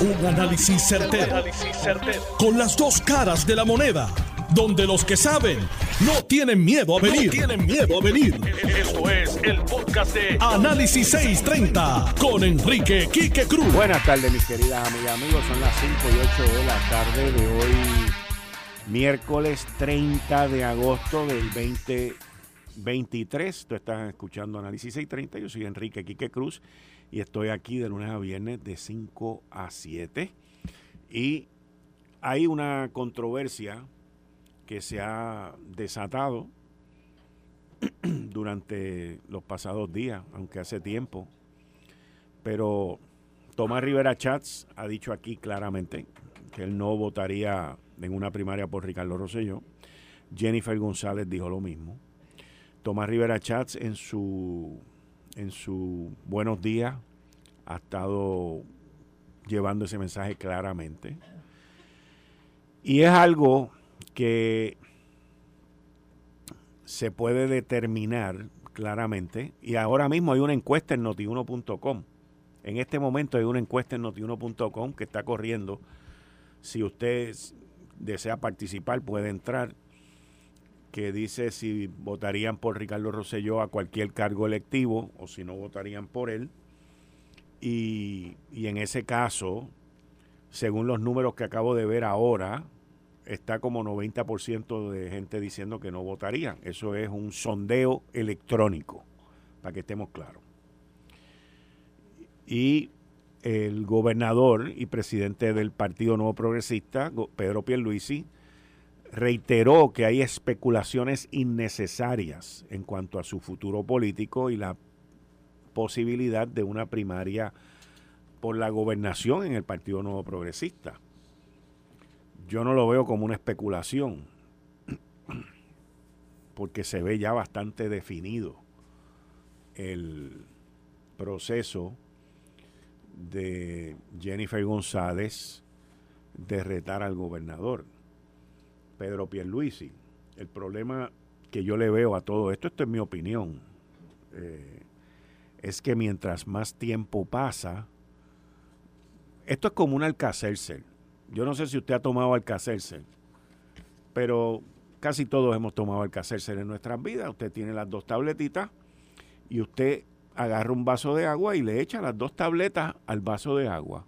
Un análisis certero, Con las dos caras de la moneda. Donde los que saben no tienen miedo a venir. tienen miedo a venir. Esto es el podcast de Análisis 630 con Enrique Quique Cruz. Buenas tardes, mis queridas amigas, amigos. Son las 5 y 8 de la tarde de hoy, miércoles 30 de agosto del 2023. Tú estás escuchando Análisis 630. Yo soy Enrique Quique Cruz y estoy aquí de lunes a viernes de 5 a 7. Y hay una controversia que se ha desatado durante los pasados días, aunque hace tiempo. Pero Tomás Rivera Chats ha dicho aquí claramente que él no votaría en una primaria por Ricardo Rosselló. Jennifer González dijo lo mismo. Tomás Rivera Chats en su en su buenos días ha estado llevando ese mensaje claramente. Y es algo que se puede determinar claramente. Y ahora mismo hay una encuesta en notiuno.com. En este momento hay una encuesta en notiuno.com que está corriendo. Si usted desea participar, puede entrar que dice si votarían por Ricardo Rosselló a cualquier cargo electivo o si no votarían por él. Y, y en ese caso, según los números que acabo de ver ahora, está como 90% de gente diciendo que no votarían. Eso es un sondeo electrónico, para que estemos claros. Y el gobernador y presidente del Partido Nuevo Progresista, Pedro Pierluisi, reiteró que hay especulaciones innecesarias en cuanto a su futuro político y la posibilidad de una primaria por la gobernación en el Partido Nuevo Progresista. Yo no lo veo como una especulación, porque se ve ya bastante definido el proceso de Jennifer González de retar al gobernador. Pedro Pierluisi. El problema que yo le veo a todo esto, esto es mi opinión, eh, es que mientras más tiempo pasa, esto es como un alcacelser. Yo no sé si usted ha tomado alcacelser, pero casi todos hemos tomado alcacelser en nuestras vidas. Usted tiene las dos tabletitas y usted agarra un vaso de agua y le echa las dos tabletas al vaso de agua.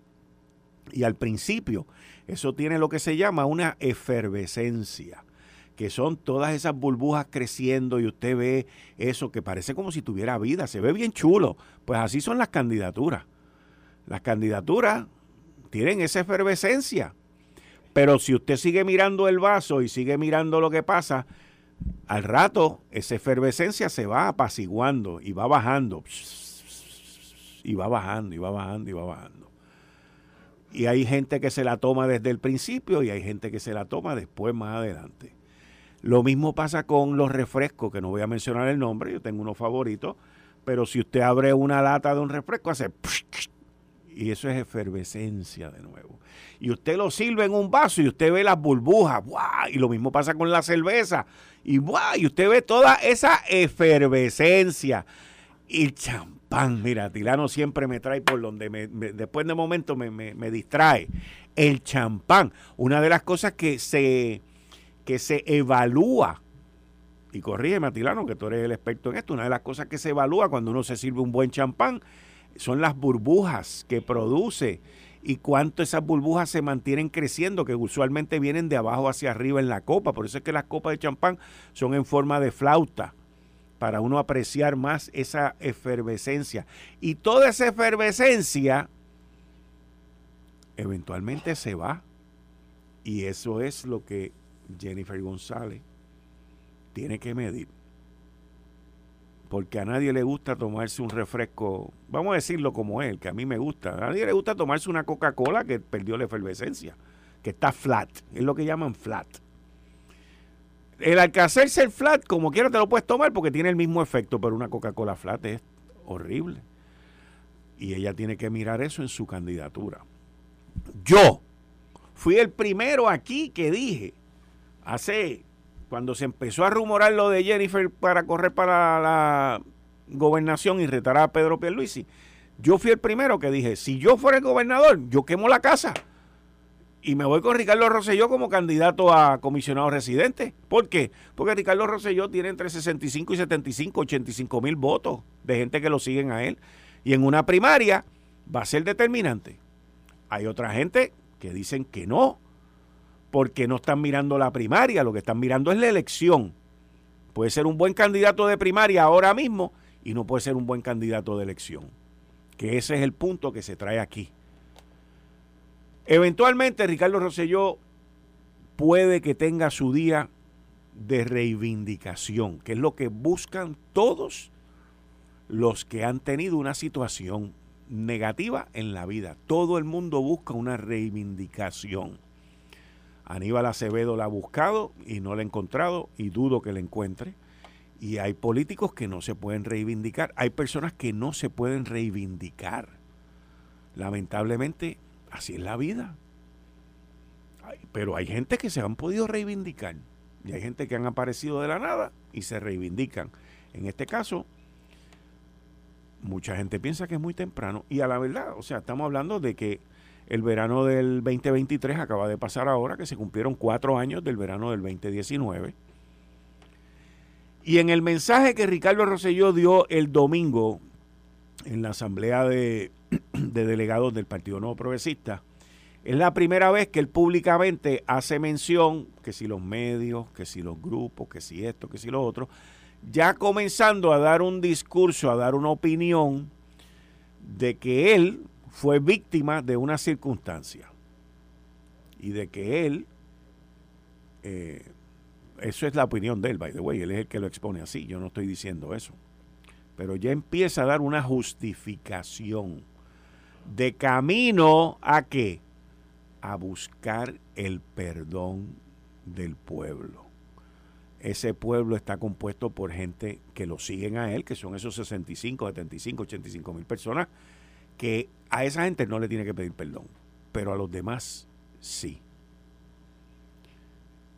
Y al principio eso tiene lo que se llama una efervescencia, que son todas esas burbujas creciendo y usted ve eso que parece como si tuviera vida, se ve bien chulo. Pues así son las candidaturas. Las candidaturas tienen esa efervescencia. Pero si usted sigue mirando el vaso y sigue mirando lo que pasa, al rato esa efervescencia se va apaciguando y va bajando. Y va bajando, y va bajando, y va bajando. Y hay gente que se la toma desde el principio y hay gente que se la toma después, más adelante. Lo mismo pasa con los refrescos, que no voy a mencionar el nombre, yo tengo unos favoritos, pero si usted abre una lata de un refresco, hace... Y eso es efervescencia de nuevo. Y usted lo sirve en un vaso y usted ve las burbujas, y lo mismo pasa con la cerveza, y, y usted ve toda esa efervescencia. Y champán. Mira, Tilano siempre me trae por donde me, después de momento me, distrae. El champán, una de las cosas que se, que se evalúa, y corrígeme, Tilano, que tú eres el experto en esto, una de las cosas que se evalúa cuando uno se sirve un buen champán son las burbujas que produce y cuánto esas burbujas se mantienen creciendo, que usualmente vienen de abajo hacia arriba en la copa. Por eso es que las copas de champán son en forma de flauta para uno apreciar más esa efervescencia. Y toda esa efervescencia eventualmente se va. Y eso es lo que Jennifer González tiene que medir. Porque a nadie le gusta tomarse un refresco, vamos a decirlo como él, que a mí me gusta. A nadie le gusta tomarse una Coca-Cola que perdió la efervescencia, que está flat, es lo que llaman flat. El el flat, como quiera te lo puedes tomar porque tiene el mismo efecto, pero una Coca-Cola flat es horrible. Y ella tiene que mirar eso en su candidatura. Yo fui el primero aquí que dije, hace, cuando se empezó a rumorar lo de Jennifer para correr para la gobernación y retar a Pedro Pierluisi, Yo fui el primero que dije, si yo fuera el gobernador, yo quemo la casa. Y me voy con Ricardo Rosselló como candidato a comisionado residente. ¿Por qué? Porque Ricardo Rosselló tiene entre 65 y 75, 85 mil votos de gente que lo siguen a él. Y en una primaria va a ser determinante. Hay otra gente que dicen que no, porque no están mirando la primaria, lo que están mirando es la elección. Puede ser un buen candidato de primaria ahora mismo y no puede ser un buen candidato de elección. Que ese es el punto que se trae aquí. Eventualmente Ricardo Rosselló puede que tenga su día de reivindicación, que es lo que buscan todos los que han tenido una situación negativa en la vida. Todo el mundo busca una reivindicación. Aníbal Acevedo la ha buscado y no la ha encontrado y dudo que la encuentre. Y hay políticos que no se pueden reivindicar. Hay personas que no se pueden reivindicar. Lamentablemente, así es la vida. Pero hay gente que se han podido reivindicar. Y hay gente que han aparecido de la nada y se reivindican. En este caso, mucha gente piensa que es muy temprano. Y a la verdad, o sea, estamos hablando de que el verano del 2023 acaba de pasar ahora, que se cumplieron cuatro años del verano del 2019. Y en el mensaje que Ricardo Rosselló dio el domingo en la asamblea de, de delegados del Partido Nuevo Progresista, es la primera vez que él públicamente hace mención que si los medios, que si los grupos, que si esto, que si lo otro, ya comenzando a dar un discurso, a dar una opinión de que él fue víctima de una circunstancia y de que él, eh, eso es la opinión de él, by the way, él es el que lo expone así, yo no estoy diciendo eso, pero ya empieza a dar una justificación de camino a qué? A buscar el perdón del pueblo ese pueblo está compuesto por gente que lo siguen a él, que son esos 65, 75, 85 mil personas, que a esa gente no le tiene que pedir perdón, pero a los demás sí.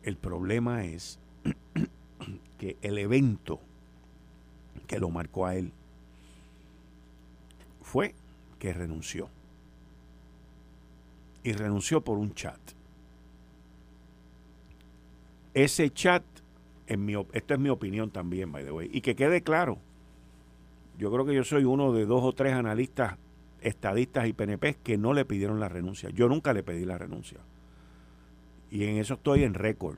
El problema es que el evento que lo marcó a él fue que renunció. Y renunció por un chat. Ese chat en mi, esto es mi opinión también, by the way, y que quede claro, yo creo que yo soy uno de dos o tres analistas, estadistas y PNP que no le pidieron la renuncia. Yo nunca le pedí la renuncia. Y en eso estoy en récord.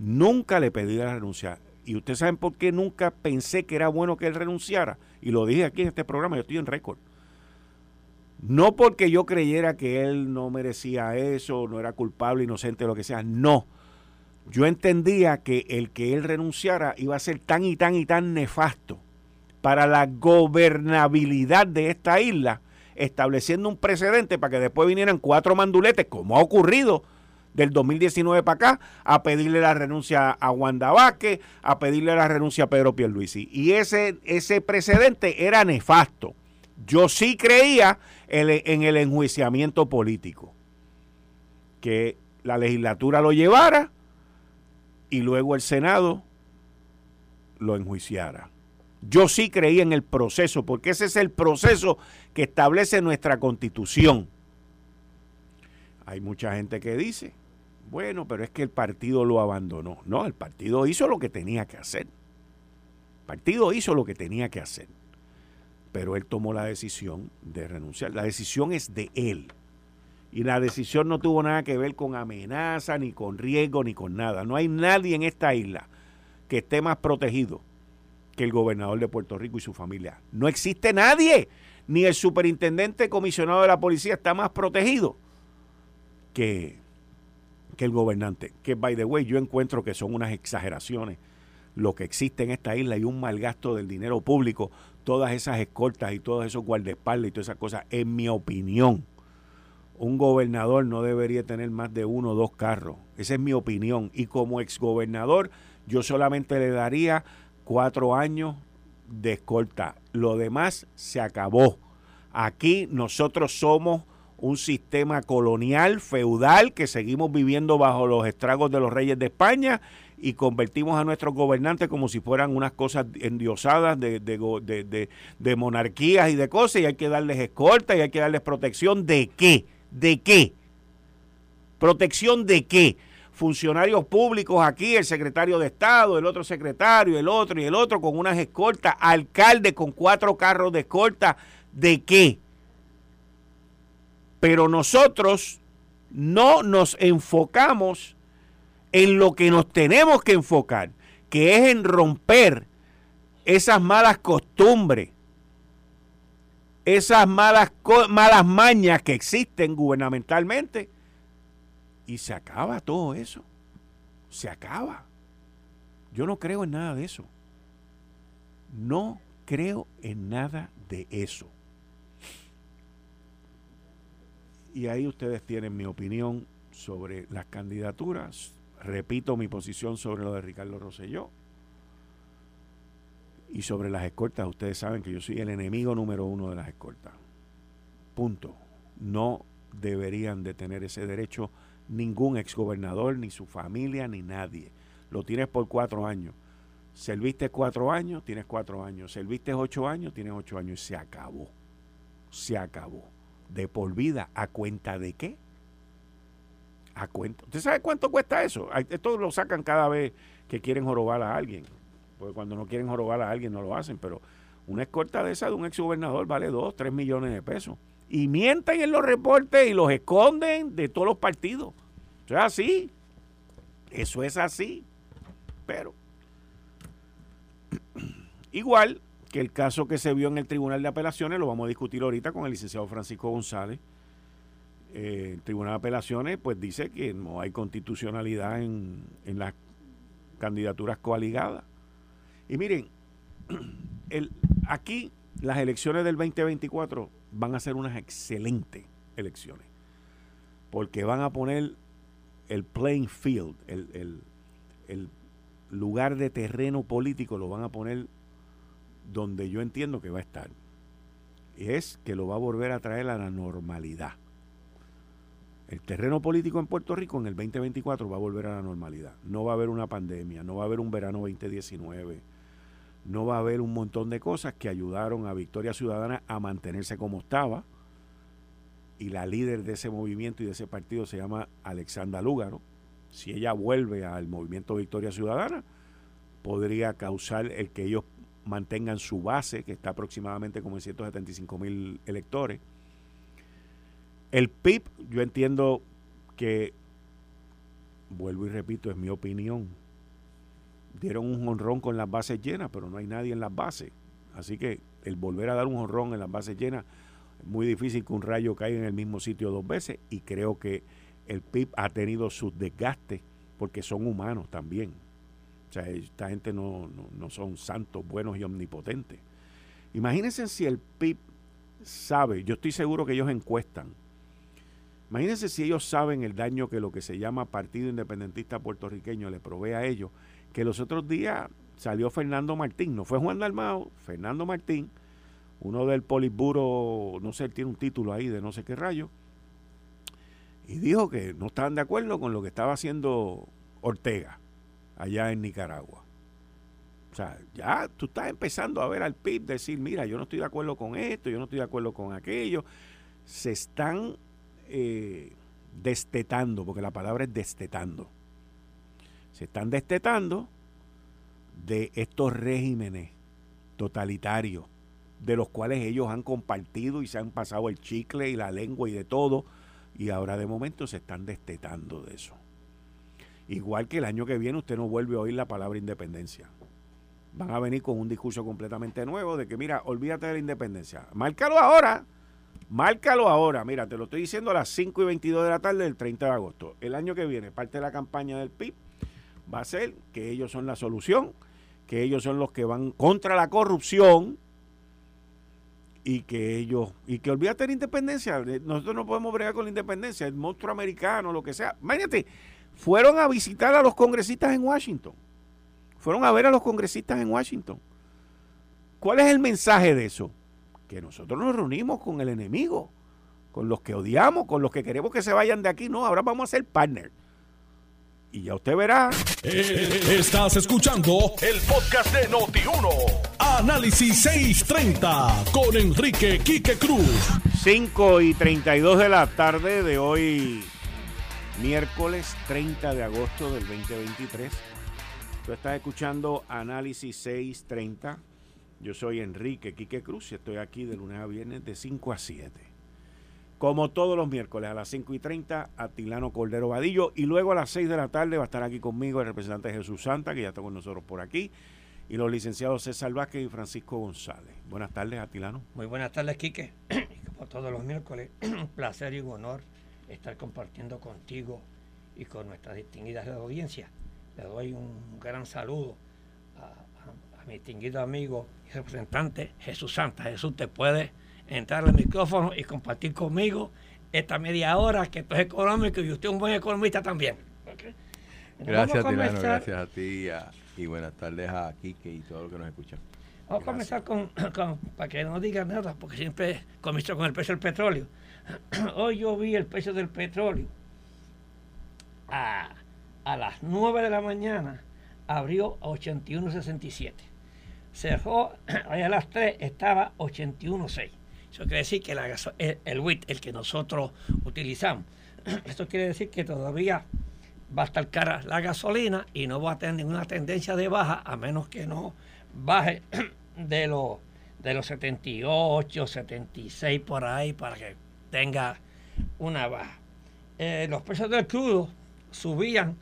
Nunca le pedí la renuncia. Y ustedes saben por qué nunca pensé que era bueno que él renunciara. Y lo dije aquí en este programa, yo estoy en récord. No porque yo creyera que él no merecía eso, no era culpable, inocente, lo que sea. No yo entendía que el que él renunciara iba a ser tan y tan y tan nefasto para la gobernabilidad de esta isla, estableciendo un precedente para que después vinieran cuatro manduletes, como ha ocurrido del 2019 para acá, a pedirle la renuncia a Wanda Vázquez, a pedirle la renuncia a Pedro Pierluisi. Y ese, ese precedente era nefasto. Yo sí creía en el enjuiciamiento político, que la legislatura lo llevara y luego el Senado lo enjuiciara. Yo sí creí en el proceso, porque ese es el proceso que establece nuestra constitución. Hay mucha gente que dice, bueno, pero es que el partido lo abandonó. No, el partido hizo lo que tenía que hacer. El partido hizo lo que tenía que hacer. Pero él tomó la decisión de renunciar. La decisión es de él. Y la decisión no tuvo nada que ver con amenaza, ni con riesgo, ni con nada. No hay nadie en esta isla que esté más protegido que el gobernador de Puerto Rico y su familia. No existe nadie. Ni el superintendente comisionado de la policía está más protegido que, que el gobernante. Que, by the way, yo encuentro que son unas exageraciones lo que existe en esta isla y un mal gasto del dinero público, todas esas escoltas y todos esos guardaespaldas y todas esas cosas, en mi opinión un gobernador no debería tener más de uno o dos carros. Esa es mi opinión. Y como exgobernador, yo solamente le daría cuatro años de escolta. Lo demás se acabó. Aquí nosotros somos un sistema colonial, feudal, que seguimos viviendo bajo los estragos de los reyes de España y convertimos a nuestros gobernantes como si fueran unas cosas endiosadas de, de, de, monarquías y de cosas, y hay que darles escolta y hay que darles protección. ¿De qué? ¿De qué? ¿Protección de qué? Funcionarios públicos aquí, el secretario de Estado, el otro secretario, el otro y el otro con unas escoltas, alcalde con cuatro carros de escolta. ¿De qué? Pero nosotros no nos enfocamos en lo que nos tenemos que enfocar, que es en romper esas malas costumbres, esas malas, malas mañas que existen gubernamentalmente. Y se acaba todo eso. Se acaba. Yo no creo en nada de eso. No creo en nada de eso. Y ahí ustedes tienen mi opinión sobre las candidaturas. Repito mi posición sobre lo de Ricardo Rosselló. Y sobre las escoltas, ustedes saben que yo soy el enemigo número uno de las escoltas. Punto. No deberían de tener ese derecho ningún exgobernador, ni su familia, ni nadie. Lo tienes por cuatro años. Serviste cuatro años, tienes cuatro años. Serviste ocho años, tienes ocho años. Y se acabó. Se acabó de por vida. ¿A cuenta de qué? ¿A cuenta? ¿Usted sabe cuánto cuesta eso? Esto lo sacan cada vez que quieren jorobar a alguien. Porque cuando no quieren jorobar a alguien no lo hacen. Pero una escolta de esa de un exgobernador vale 2, 3 millones de pesos. Y mienten en los reportes y los esconden de todos los partidos. Eso es así. Eso es así. Pero igual que el caso que se vio en el Tribunal de Apelaciones, lo vamos a discutir ahorita con el licenciado Francisco González. Eh, el Tribunal de Apelaciones pues dice que no hay constitucionalidad en, las candidaturas coaligadas. Y miren, el, aquí las elecciones del 2024 van a ser unas excelentes elecciones, porque van a poner el playing field, el, el, el lugar de terreno político, lo van a poner donde yo entiendo que va a estar. Es que lo va a volver a traer a la normalidad. El terreno político en Puerto Rico en el 2024 va a volver a la normalidad. No va a haber una pandemia, no va a haber un verano 2019, no va a haber un montón de cosas que ayudaron a Victoria Ciudadana a mantenerse como estaba. Y la líder de ese movimiento y de ese partido se llama Alexandra Lúgaro. Si ella vuelve al movimiento Victoria Ciudadana, podría causar el que ellos mantengan su base, que está aproximadamente como en 175 mil electores. El PIB, yo entiendo que, vuelvo y repito, es mi opinión, dieron un honrón con las bases llenas, pero no hay nadie en las bases. Así que el volver a dar un honrón en las bases llenas, es muy difícil que un rayo caiga en el mismo sitio dos veces y creo que el PIB ha tenido sus desgastes porque son humanos también sea, esta gente no, son santos, buenos y omnipotentes. Imagínense si el PIB sabe, yo estoy seguro que ellos encuestan. Imagínense si ellos saben el daño que lo que se llama Partido Independentista Puertorriqueño le provee a ellos, que los otros días salió Fernando Martín, no fue Juan Dalmao, Fernando Martín, uno del Politburo, no sé, tiene un título ahí de no sé qué rayo, y dijo que no estaban de acuerdo con lo que estaba haciendo Ortega allá en Nicaragua. O sea, ya tú estás empezando a ver al PIB decir, mira, yo no estoy de acuerdo con esto, yo no estoy de acuerdo con aquello. Se están eh, destetando, porque la palabra es destetando. Se están destetando de estos regímenes totalitarios, de los cuales ellos han compartido y se han pasado el chicle y la lengua y de todo, y ahora de momento se están destetando de eso. Igual que el año que viene usted no vuelve a oír la palabra independencia. Van a venir con un discurso completamente nuevo de que, mira, olvídate de la independencia. Márcalo ahora. Márcalo ahora. Mira, te lo estoy diciendo a las 5 y 22 de la tarde del 30 de agosto. El año que viene, parte de la campaña del PIB va a ser que ellos son la solución, que ellos son los que van contra la corrupción y que ellos, y que olvídate de la independencia. Nosotros no podemos bregar con la independencia, el monstruo americano, lo que sea. Imagínate, fueron a visitar a los congresistas en Washington. Fueron a ver a los congresistas en Washington. ¿Cuál es el mensaje de eso? Que nosotros nos reunimos con el enemigo, con los que odiamos, con los que queremos que se vayan de aquí. No, ahora vamos a ser partner. Y ya usted verá. Eh, estás escuchando el podcast de Noti1. Análisis 630 con Enrique Quique Cruz. 5 y 32 de la tarde de hoy, miércoles 30 de agosto del 2023. Tú estás escuchando Análisis 630. Yo soy Enrique Quique Cruz y estoy aquí de lunes a viernes de 5 a 7. Como todos los miércoles a las 5 y 30, Atilano Cordero Vadillo. Y luego a las 6 de la tarde va a estar aquí conmigo el representante Jesús Santa, que ya está con nosotros por aquí. Y los licenciados César Vázquez y Francisco González. Buenas tardes, Atilano. Muy buenas tardes, Quique. Como todos los miércoles, un placer y un honor estar compartiendo contigo y con nuestras distinguidas audiencias. Le doy un gran saludo a, mi distinguido amigo y representante Jesús Santa. Jesús, te puede entrar al micrófono y compartir conmigo esta media hora que esto es económico y usted es un buen economista también. Gracias, Tilano, gracias a ti y buenas tardes a Kike y todos los que nos escuchan. Vamos a comenzar con, para que no digan nada, porque siempre comienzo con el precio del petróleo. Hoy yo vi el precio del petróleo a, a las 9 de la mañana, abrió a 81.67. Cerró, a las 3 estaba 81.6. Eso quiere decir que el, el WIT, el que nosotros utilizamos, esto quiere decir que todavía va a estar cara la gasolina y no va a tener ninguna tendencia de baja a menos que no baje de los de los 78, 76 por ahí para que tenga una baja. Eh, los precios del crudo subían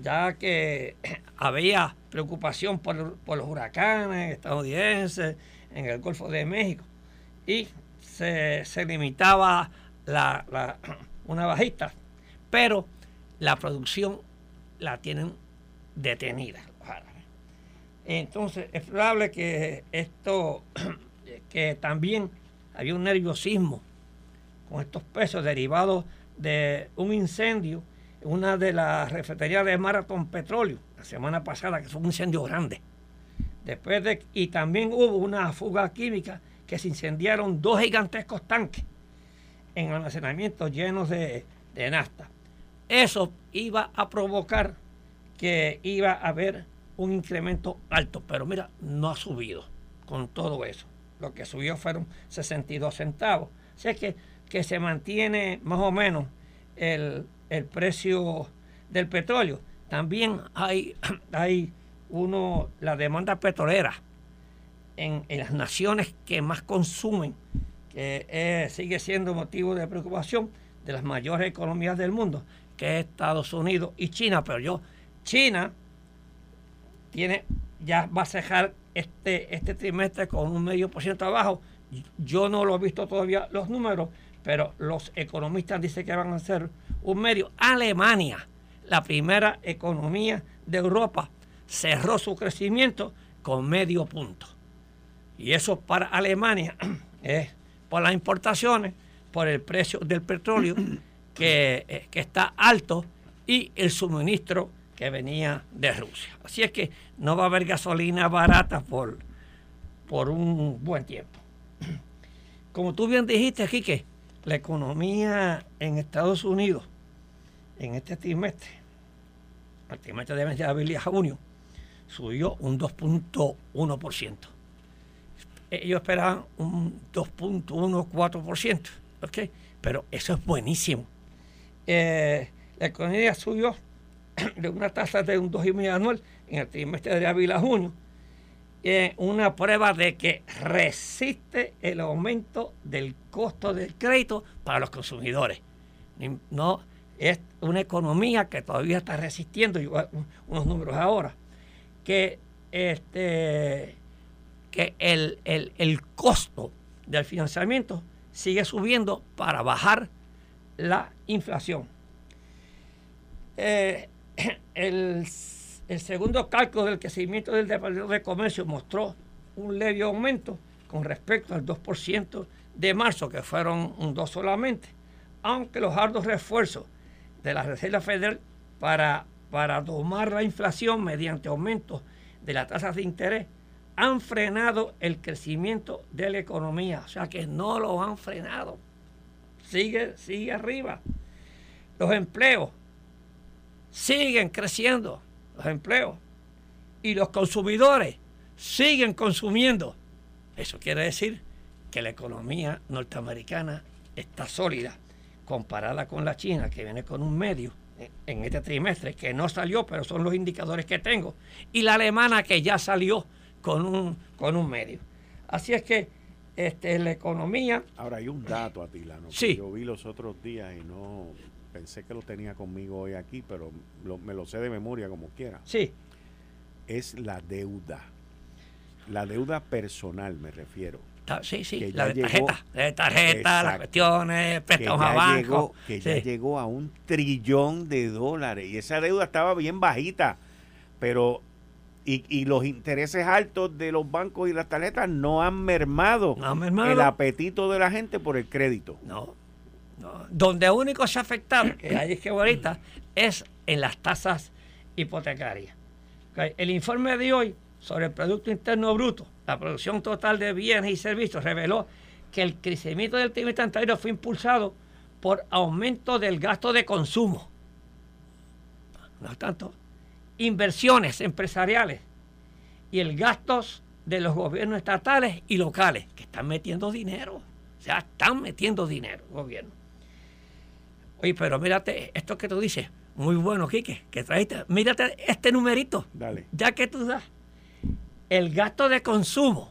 ya que había preocupación por, los huracanes estadounidenses en el Golfo de México y se, limitaba la, una bajista, pero la producción la tienen detenida. Entonces, es probable que esto, que también había un nerviosismo con estos pesos derivados de un incendio en una de las refeterías de Marathon Petróleo la semana pasada, que fue un incendio grande. Después de, y también hubo una fuga química que se incendiaron dos gigantescos tanques en almacenamientos llenos de, de nafta. Eso iba a provocar que iba a haber un incremento alto, pero mira, no ha subido con todo eso. Lo que subió fueron 62 centavos. O sea que, que se mantiene más o menos el, precio del petróleo. También hay, hay uno, la demanda petrolera en, las naciones que más consumen, que sigue siendo motivo de preocupación de las mayores economías del mundo, que es Estados Unidos y China. Pero yo, China tiene, ya va a cejar este, este trimestre con un medio por ciento abajo. Yo no lo he visto todavía los números, pero los economistas dicen que van a ser un medio. Alemania, la primera economía de Europa, cerró su crecimiento con medio punto. Y eso para Alemania es por las importaciones, por el precio del petróleo que, eh, que está alto y el suministro que venía de Rusia. Así es que no va a haber gasolina barata por, por un buen tiempo. Como tú bien dijiste aquí que la economía en Estados Unidos en este trimestre, el trimestre de abril y junio, subió un 2.1%. Ellos esperaban un 2.14%, ¿ok? Pero eso es buenísimo. Eh, la economía subió de una tasa de un 2,5 anual en el trimestre de abril a junio, una prueba de que resiste el aumento del costo del crédito para los consumidores. No es una economía que todavía está resistiendo, unos números ahora, que este que el, el costo del financiamiento sigue subiendo para bajar la inflación. Eh, el, segundo cálculo del crecimiento del Departamento de Comercio mostró un leve aumento con respecto al 2% de marzo, que fueron un 2 solamente, aunque los arduos refuerzos de la Reserva Federal para, para domar la inflación mediante aumentos de las tasas de interés han frenado el crecimiento de la economía, o sea que no lo han frenado. sigue, sigue arriba. Los empleos siguen creciendo, los empleos. Y los consumidores siguen consumiendo. Eso quiere decir que la economía norteamericana está sólida comparada con la China, que viene con un medio en este trimestre, que no salió, pero son los indicadores que tengo, y la alemana que ya salió con un, con un medio. Así es que este, la economía... Ahora hay un dato, Atilano, sí. que yo vi los otros días y no pensé que lo tenía conmigo hoy aquí, pero me lo sé de memoria como quiera. Sí. Es la deuda. La deuda personal, me refiero. Sí, sí, la de tarjeta, de tarjeta, las cuestiones, préstamos a banco. que ya llegó a un trillón de dólares y esa deuda estaba bien bajita, pero y, y, los intereses altos de los bancos y las tarjetas no han mermado, el apetito de la gente por el crédito. No, no. Donde único se ha afectado, que hay que ahorita, es en las tasas hipotecarias. El informe de hoy sobre el Producto Interno Bruto, la producción total de bienes y servicios, reveló que el crecimiento del trimestre anterior fue impulsado por aumento del gasto de consumo. No tanto, inversiones empresariales y el gastos de los gobiernos estatales y locales, que están metiendo dinero. O sea, están metiendo dinero, gobierno. Oye, pero mírate esto que tú dices, muy bueno, Quique, que trajiste. Mírate este numerito. Dale. Ya que tú das. El gasto de consumo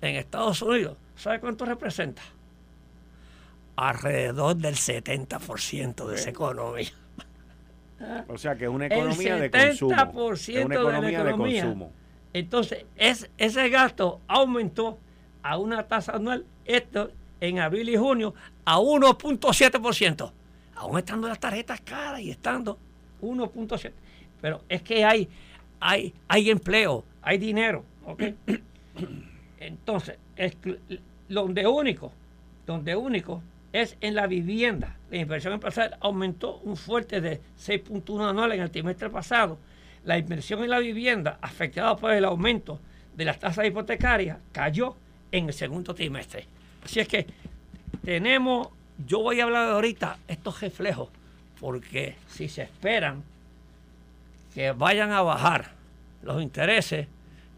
en Estados Unidos, ¿sabe cuánto representa? Alrededor del 70% de esa economía. O sea que es una economía de consumo. Es una economía de, consumo. Entonces, es, ese gasto aumentó a una tasa anual, esto en abril y junio, a 1.7%. Aún estando las tarjetas caras y estando 1.7. Pero es que hay, hay, hay empleo, hay dinero. Entonces, es, donde único, donde único es en la vivienda. La inversión empresarial aumentó un fuerte de 6.1 anual en el trimestre pasado. La inversión en la vivienda, afectada por el aumento de las tasas hipotecarias, cayó en el segundo trimestre. Así es que tenemos, yo voy a hablar ahorita estos reflejos, porque si se esperan que vayan a bajar los intereses,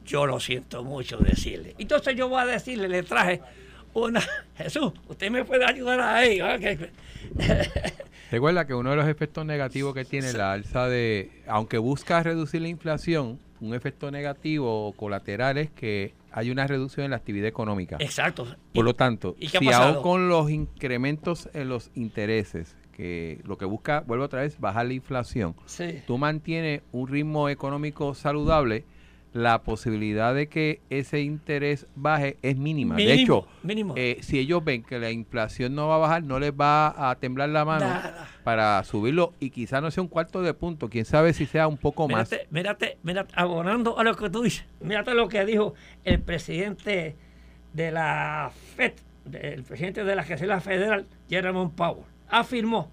yo lo siento mucho decirle. Entonces yo voy a decirle, le traje una... Jesús, usted me puede ayudar ahí. Recuerda que uno de los efectos negativos que tiene la alza de, aunque busca reducir la inflación, un efecto negativo o colateral es que hay una reducción en la actividad económica. Exacto. Por lo tanto, si aún con los incrementos en los intereses, que lo que busca, vuelvo otra vez, bajar la inflación, tú mantienes un ritmo económico saludable, la posibilidad de que ese interés baje es mínima. de hecho, eh, si ellos ven que la inflación no va a bajar, no les va a temblar la mano para subirlo y quizá no sea un cuarto de punto, quién sabe si sea un poco más. Mírate, mírate, abonando a lo que tú dices, mírate lo que dijo el presidente de la FED, el presidente de la Reserva Federal, Jerome Powell, afirmó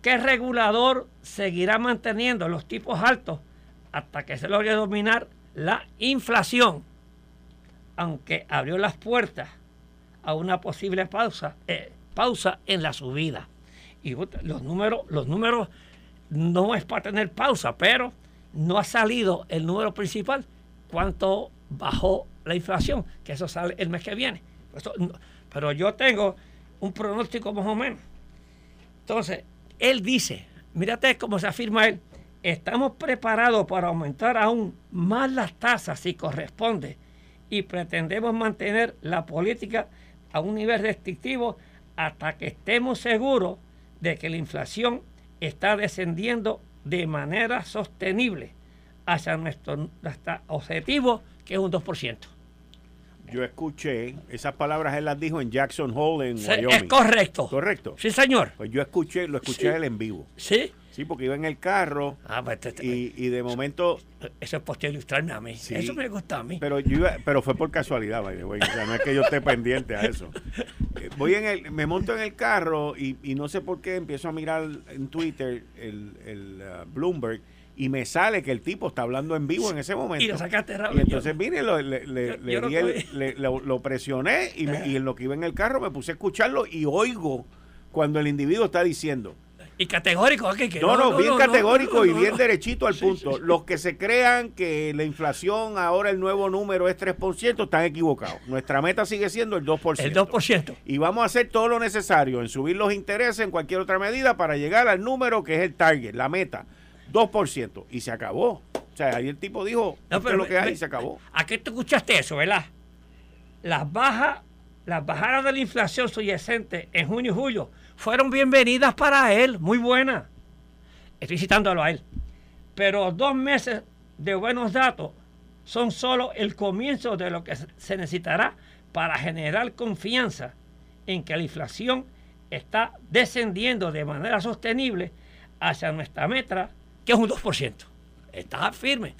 que el regulador seguirá manteniendo los tipos altos hasta que se logre dominar la inflación, aunque abrió las puertas a una posible pausa, eh, pausa en la subida. Y los números, los números no es para tener pausa, pero no ha salido el número principal, cuánto bajó la inflación, que eso sale el mes que viene. pero yo tengo un pronóstico más o menos. Entonces, él dice, mírate cómo se afirma él, Estamos preparados para aumentar aún más las tasas si corresponde y pretendemos mantener la política a un nivel restrictivo hasta que estemos seguros de que la inflación está descendiendo de manera sostenible hacia nuestro objetivo, que es un 2%. Yo escuché, esas palabras él las dijo en Jackson Hole, en Wyoming. Es correcto. ¿Correcto? Sí, señor. Pues yo escuché, lo escuché él en vivo. Sí. Sí, porque iba en el carro ah, pues, y, de momento... Eso es por ilustrarme a mí. Eso me gusta a mí. Pero, yo iba, pero fue por casualidad, O sea, no es que yo esté pendiente a eso. Eh, voy en el, me monto en el carro y, no sé por qué empiezo a mirar en Twitter el, el uh, Bloomberg y me sale que el tipo está hablando en vivo en ese momento. Y lo sacaste rápido. Y entonces vine, lo, le, le, lo, presioné y, y en lo que iba en el carro me puse a escucharlo y oigo cuando el individuo está diciendo, y categórico aquí que no, no, bien categórico y bien derechito al punto. Los que se crean que la inflación ahora el nuevo número es 3%, están equivocados. Nuestra meta sigue siendo el 2%. El 2%. Y vamos a hacer todo lo necesario en subir los intereses en cualquier otra medida para llegar al número que es el target, la meta, 2%. Y se acabó. O sea, ahí el tipo dijo, no, pero lo que hay y se acabó. ¿A qué tú escuchaste eso, verdad? Las bajas, las bajadas de la inflación subyacente en junio y julio fueron bienvenidas para él, muy buenas. Estoy citándolo a él. Pero dos meses de buenos datos son solo el comienzo de lo que se necesitará para generar confianza en que la inflación está descendiendo de manera sostenible hacia nuestra meta, que es un 2%. Está firme.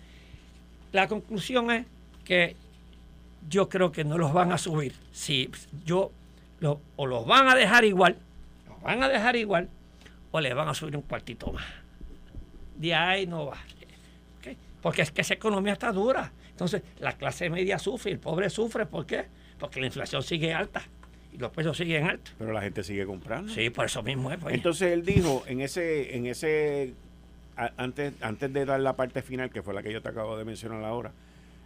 La conclusión es que yo creo que no los van a subir. Si yo o los van a dejar igual van a dejar igual o le van a subir un cuartito más. De ahí no va. Porque es que esa economía está dura. Entonces, la clase media sufre, el pobre sufre. ¿Por qué? Porque la inflación sigue alta y los precios siguen altos. Pero la gente sigue comprando. Sí, por eso mismo es. Pues. Entonces él dijo en ese, en ese, antes, antes de dar la parte final, que fue la que yo te acabo de mencionar ahora,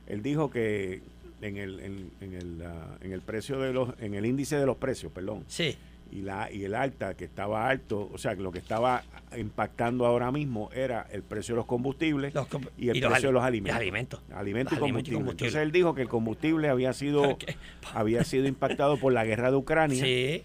él dijo que en el, en, el, ah, en el precio de los, en el índice de los precios, perdón. Sí y, la, y el alta, que estaba alto, o sea, lo que estaba impactando ahora mismo era el precio de los combustibles y el precio de los alimentos. alimentos. Alimentos y, combustible. Entonces él dijo que el combustible había sido, había sido impactado por la guerra de Ucrania. Sí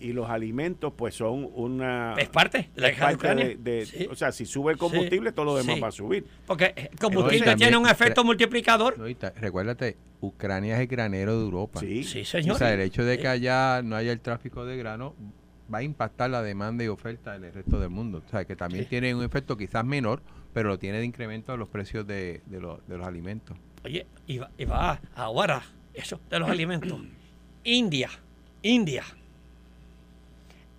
y los alimentos pues son una es parte de la de, o sea si sube el combustible todo lo demás va a subir. Porque el combustible tiene un efecto multiplicador. recuérdate Ucrania es el granero de Europa. Sí, sí señor. O sea el hecho de que allá no haya el tráfico de grano va a impactar la demanda y oferta en el resto del mundo. O sea que también tiene un efecto quizás menor pero lo tiene de incremento a los precios de, de, de los alimentos. Oye y va, y va ahora eso de los alimentos. India India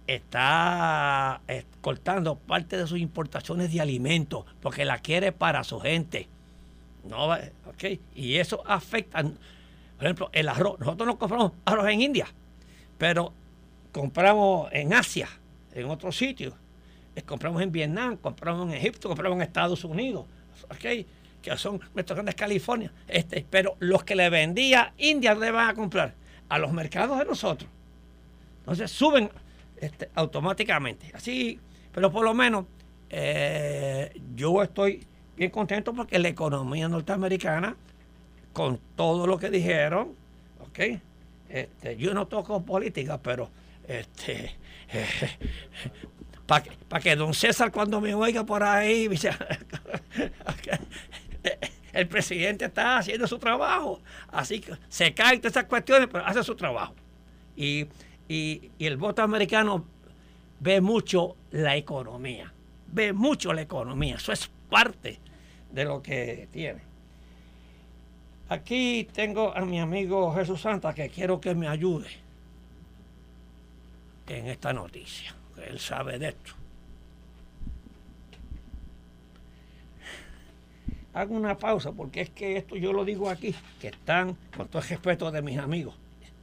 está eh, cortando parte de sus importaciones de alimentos porque la quiere para su gente. No, okay. Y eso afecta, por ejemplo, el arroz. Nosotros no compramos arroz en India, pero compramos en Asia, en otros sitios. Eh, compramos en Vietnam, compramos en Egipto, compramos en Estados Unidos, okay, que son nuestros grandes California. Este, pero los que le vendía India le van a comprar a los mercados de nosotros. Entonces suben este, automáticamente. Así, pero por lo menos eh, yo estoy bien contento porque la economía norteamericana, con todo lo que dijeron, ok, este, yo no toco política, pero este, para que, don César cuando me oiga por ahí, el presidente está haciendo su trabajo, así que se caen todas esas cuestiones, pero hace su trabajo. Y y, el voto americano ve mucho la economía, ve mucho la economía, eso es parte de lo que tiene. Aquí tengo a mi amigo Jesús Santa que quiero que me ayude en esta noticia, él sabe de esto. Hago una pausa porque es que esto yo lo digo aquí, que están, con todo el respeto de mis amigos,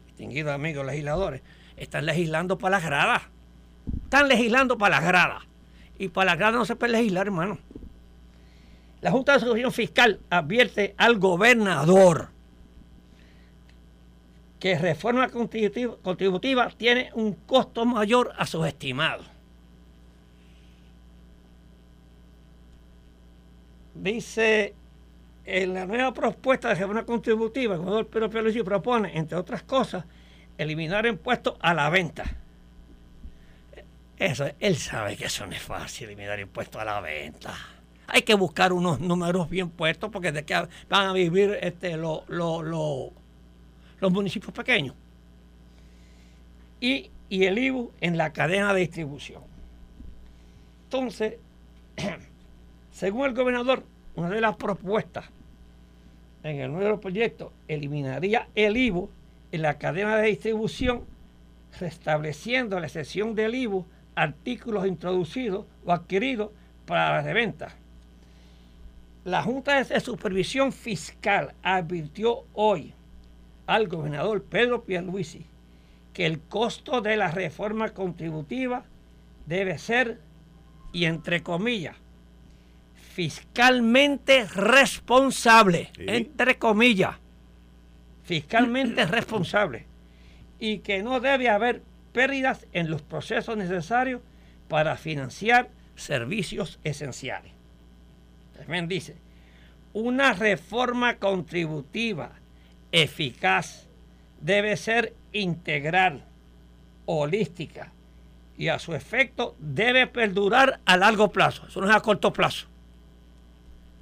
distinguidos amigos legisladores, están legislando para las gradas. Están legislando para las gradas. Y para las gradas no se puede legislar, hermano. La Junta de Asociación Fiscal advierte al gobernador que reforma contributiva, tiene un costo mayor a sus estimados. Dice en la nueva propuesta de reforma contributiva, el gobernador Pedro Pierluisi propone, entre otras cosas, eliminar impuestos a la venta. Eso, él sabe que eso no es fácil, eliminar impuestos a la venta. Hay que buscar unos números bien puestos porque de qué van a vivir este, los municipios pequeños. Y, y el IBU en la cadena de distribución. Entonces, según el gobernador, una de las propuestas en el nuevo proyecto eliminaría el IBU en la cadena de distribución, restableciendo la excepción del IBU artículos introducidos o adquiridos para la reventa. La Junta de Supervisión Fiscal advirtió hoy al gobernador Pedro Pierluisi que el costo de la reforma contributiva debe ser, y entre comillas, fiscalmente responsable, entre comillas, fiscalmente responsable, y que no debe haber pérdidas en los procesos necesarios para financiar servicios esenciales. También dice, una reforma contributiva eficaz debe ser integral, holística y a su efecto debe perdurar a largo plazo, eso no es a corto plazo,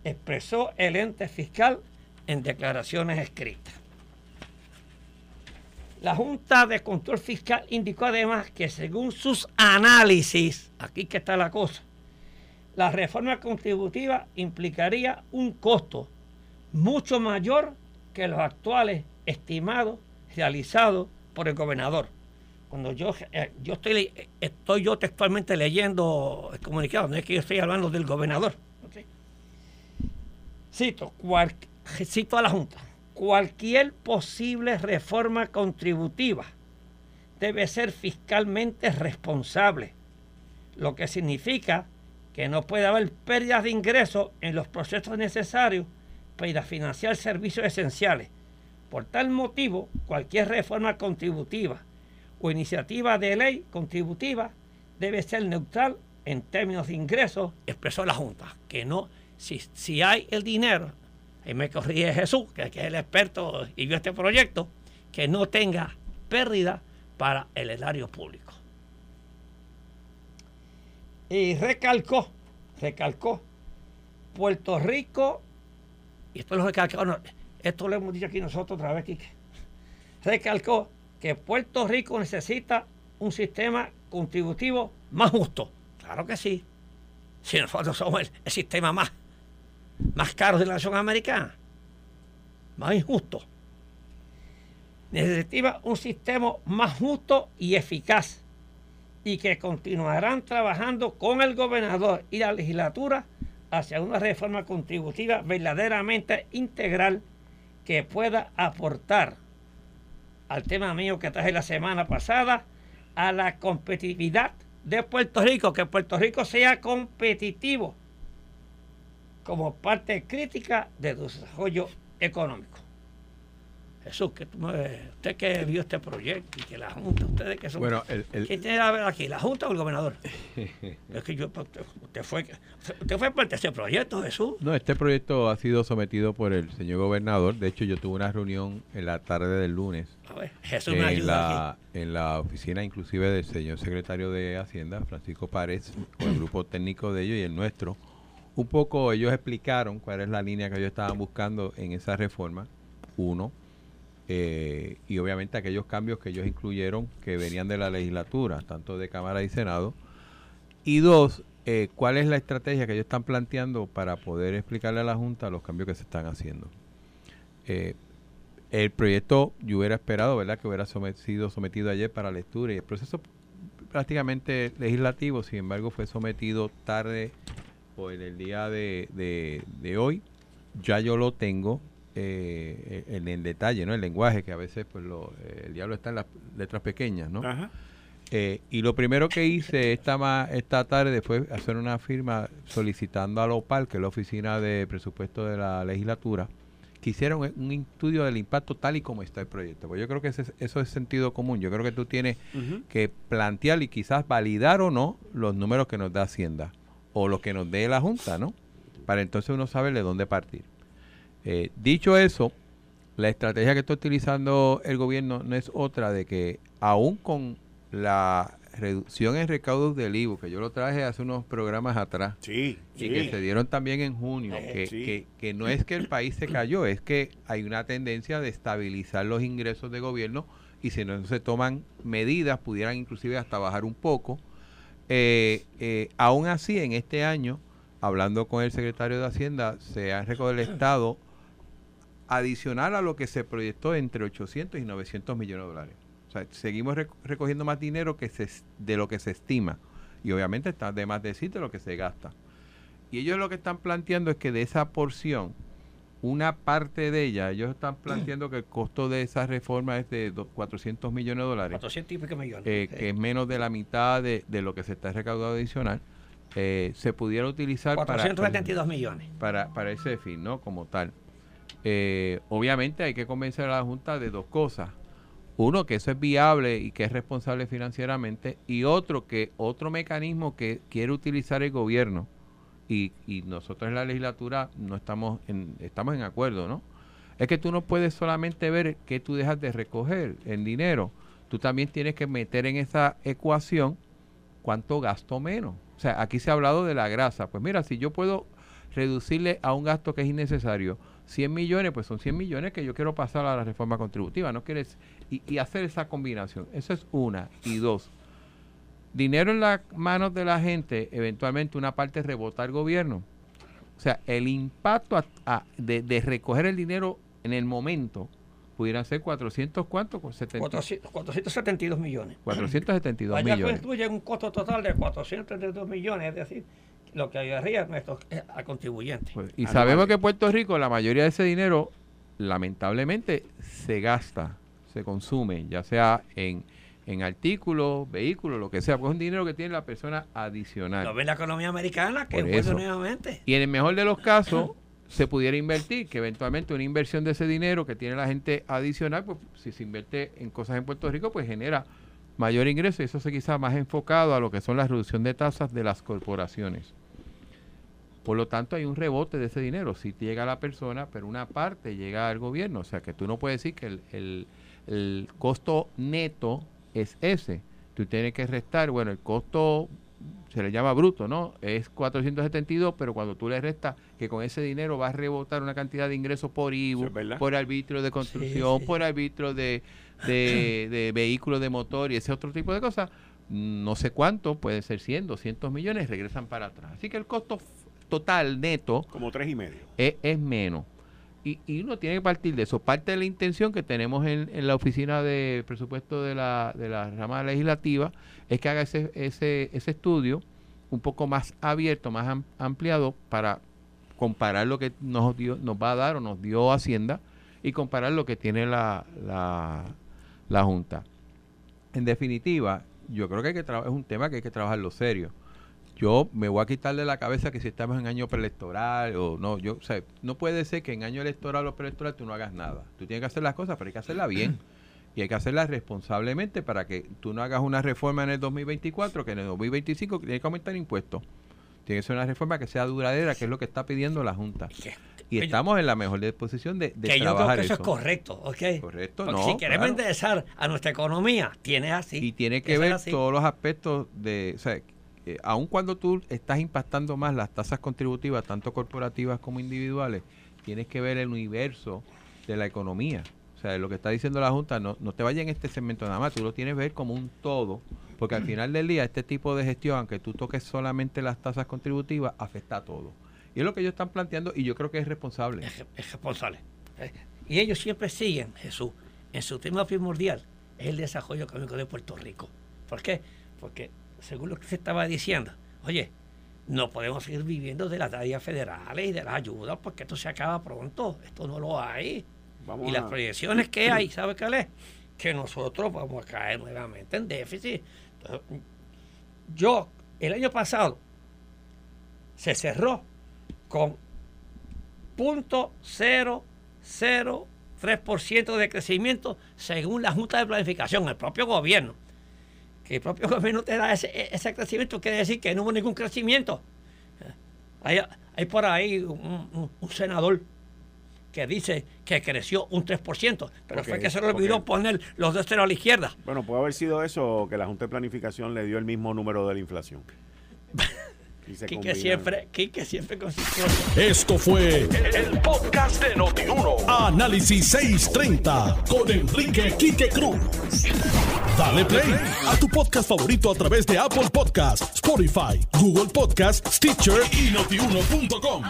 expresó el ente fiscal en declaraciones escritas. La Junta de Control Fiscal indicó además que según sus análisis, aquí que está la cosa, la reforma contributiva implicaría un costo mucho mayor que los actuales estimados realizados por el gobernador. Cuando yo, eh, yo estoy, estoy yo textualmente leyendo el comunicado, no es que yo estoy hablando del gobernador. Cito, cito a la Junta cualquier posible reforma contributiva debe ser fiscalmente responsable, lo que significa que no puede haber pérdidas de ingresos en los procesos necesarios para financiar servicios esenciales. Por tal motivo, cualquier reforma contributiva o iniciativa de ley contributiva debe ser neutral en términos de ingresos, expresó la Junta, que no, si, si hay el dinero y me corrige Jesús, que, es el experto y vio este proyecto, que no tenga pérdida para el erario público. Y recalcó, recalcó, Puerto Rico, y esto lo recalcó, esto lo hemos dicho aquí nosotros otra vez, Quique, recalcó que Puerto Rico necesita un sistema contributivo más justo. Claro que sí. Si nosotros somos el sistema más más caros de la nación americana, más injusto. Necesita un sistema más justo y eficaz y que continuarán trabajando con el gobernador y la legislatura hacia una reforma contributiva verdaderamente integral que pueda aportar al tema mío que traje la semana pasada a la competitividad de Puerto Rico, que Puerto Rico sea competitivo como parte crítica de desarrollo económico. Jesús, que usted que vio este proyecto y que la Junta, ustedes que son... Bueno, el, ¿Qué tiene que ver aquí, la Junta o el gobernador? es que yo, usted fue, usted fue parte de este proyecto, Jesús. No, este proyecto ha sido sometido por el señor gobernador. De hecho, yo tuve una reunión en la tarde del lunes. A ver, Jesús me en la, En la oficina inclusive del señor secretario de Hacienda, Francisco Párez, con el grupo técnico de ellos y el nuestro un poco ellos explicaron cuál es la línea que ellos estaban buscando en esa reforma, uno, eh, y obviamente aquellos cambios que ellos incluyeron que venían de la legislatura, tanto de Cámara y Senado, y dos, eh, cuál es la estrategia que ellos están planteando para poder explicarle a la Junta los cambios que se están haciendo. Eh, el proyecto yo hubiera esperado, ¿verdad?, que hubiera sido sometido ayer para lectura y el proceso prácticamente legislativo, sin embargo, fue sometido tarde en el día de, de, hoy. Ya yo lo tengo eh, en el detalle, ¿no? El lenguaje, que a veces pues lo, eh, el diablo está en las letras pequeñas, ¿no? Eh, y lo primero que hice esta, esta tarde fue hacer una firma solicitando a la OPAL, que es la Oficina de Presupuesto de la Legislatura, que hicieran un estudio del impacto tal y como está el proyecto. Pues yo creo que eso es sentido común. Yo creo que tú tienes que plantear y quizás validar o no los números que nos da Hacienda o lo que nos dé la Junta, ¿no? Para entonces uno saber de dónde partir. Eh, dicho eso, la estrategia que está utilizando el gobierno no es otra de que aún con la reducción en recaudos del IVU, que yo lo traje hace unos programas atrás, y que se dieron también en junio, eh, que, que, no es que el país se cayó, es que hay una tendencia de estabilizar los ingresos de gobierno y si no se toman medidas, pudieran inclusive hasta bajar un poco eh, eh, aún así, en este año, hablando con el secretario de Hacienda, se ha recogido el Estado adicional a lo que se proyectó entre 800 y 900 millones de dólares. O sea, seguimos recogiendo más dinero que de lo que se estima. Y obviamente está de más decir de lo que se gasta. Y ellos lo que están planteando es que de esa porción, una parte de ella, ellos están planteando que el costo de esa reforma es de 400 millones de dólares. 400 y pico millones. Eh, que es menos de la mitad de, lo que se está recaudando adicional. Eh, se pudiera utilizar 472 millones. Para, para ese fin, ¿no? Como tal. Eh, obviamente hay que convencer a la Junta de dos cosas. Uno, que eso es viable y que es responsable financieramente. Y otro, que otro mecanismo que quiere utilizar el gobierno y, nosotros en la legislatura no estamos en, estamos en acuerdo, ¿no? Es que tú no puedes solamente ver que tú dejas de recoger en dinero. Tú también tienes que meter en esa ecuación cuánto gasto menos. O sea, aquí se ha hablado de la grasa. Pues mira, si yo puedo reducirle a un gasto que es innecesario 100 millones, pues son 100 millones que yo quiero pasar a la reforma contributiva. No quieres y, y hacer esa combinación. Eso es una. Y dos, dinero en las manos de la gente, eventualmente una parte rebota al gobierno. O sea, el impacto de, recoger el dinero en el momento pudieran ser 400, ¿cuánto? 472 millones. 472 Allá millones. incluye un costo total de 472 millones, es decir, lo que ayudaría a contribuyentes. Pues, y sabemos que en Puerto Rico la mayoría de ese dinero, lamentablemente, se gasta, se consume, ya sea en en artículos, vehículos, lo que sea, pues es un dinero que tiene la persona adicional. Lo ve la economía americana, que es nuevamente. Y en el mejor de los casos, se pudiera invertir, que eventualmente una inversión de ese dinero que tiene la gente adicional, pues si se invierte en cosas en Puerto Rico, pues genera mayor ingreso y eso se quizá más enfocado a lo que son la reducción de tasas de las corporaciones. Por lo tanto, hay un rebote de ese dinero. Si llega a la persona, pero una parte llega al gobierno. O sea, que tú no puedes decir que el, el, el costo neto es ese. Tú tienes que restar, bueno, el costo se le llama bruto, ¿no? Es 472, pero cuando tú le restas que con ese dinero vas a rebotar una cantidad de ingresos por IVU, por arbitrio de construcción, por arbitrio de, de, vehículos de motor y ese otro tipo de cosas, no sé cuánto, puede ser 100, 200 millones, regresan para atrás. Así que el costo total neto... Como tres y medio. es menos. Y, uno tiene que partir de eso. Parte de la intención que tenemos en, la oficina de presupuesto de la, de la rama legislativa es que haga ese, ese, ese estudio un poco más abierto, más ampliado para comparar lo que nos, dio, nos va a dar o nos dio Hacienda y comparar lo que tiene la, la, la Junta. En definitiva, yo creo que, hay que es un tema que hay que trabajarlo serio yo me voy a quitar de la cabeza que si estamos en año preelectoral o no, yo, o sea, no puede ser que en año electoral o preelectoral tú no hagas nada. Tú tienes que hacer las cosas, pero hay que hacerlas bien. Y hay que hacerlas responsablemente para que tú no hagas una reforma en el 2024, que en el 2025 tiene que aumentar impuestos. Tiene que ser una reforma que sea duradera, que es lo que está pidiendo la Junta. Y estamos en la mejor disposición de, de que yo creo que eso, es correcto, ¿ok? Correcto, no. Si queremos interesar a nuestra economía, tiene así. Y tiene que ver todos los aspectos de, o sea, eh, aun cuando tú estás impactando más las tasas contributivas, tanto corporativas como individuales, tienes que ver el universo de la economía. O sea, lo que está diciendo la Junta, no, no te vayas en este segmento nada más, tú lo tienes que ver como un todo, porque al final del día este tipo de gestión, aunque tú toques solamente las tasas contributivas, afecta a todo. Y es lo que ellos están planteando y yo creo que es responsable. Es, es responsable. Eh, y ellos siempre siguen, Jesús, en su tema primordial, es el desarrollo económico de Puerto Rico. ¿Por qué? Porque según lo que se estaba diciendo, oye, no podemos seguir viviendo de las áreas federales y de las ayudas porque esto se acaba pronto, esto no lo hay. y las proyecciones que hay, ¿sabe qué es? Que nosotros vamos a caer nuevamente en déficit. yo, el año pasado, se cerró con .003% de crecimiento según la Junta de Planificación, el propio gobierno el propio gobierno te da ese, ese crecimiento, quiere decir que no hubo ningún crecimiento. Hay, hay por ahí un, senador que dice que creció un 3%, pero fue que se le olvidó poner los dos ceros a la izquierda. Bueno, puede haber sido eso que la Junta de Planificación le dio el mismo número de la inflación. Quique siempre, Quique siempre consistió. Esto fue el, podcast de Notiuno. Análisis 630 con Enrique Quique Cruz. Dale play a tu podcast favorito a través de Apple Podcasts, Spotify, Google Podcasts, Stitcher y notiuno.com.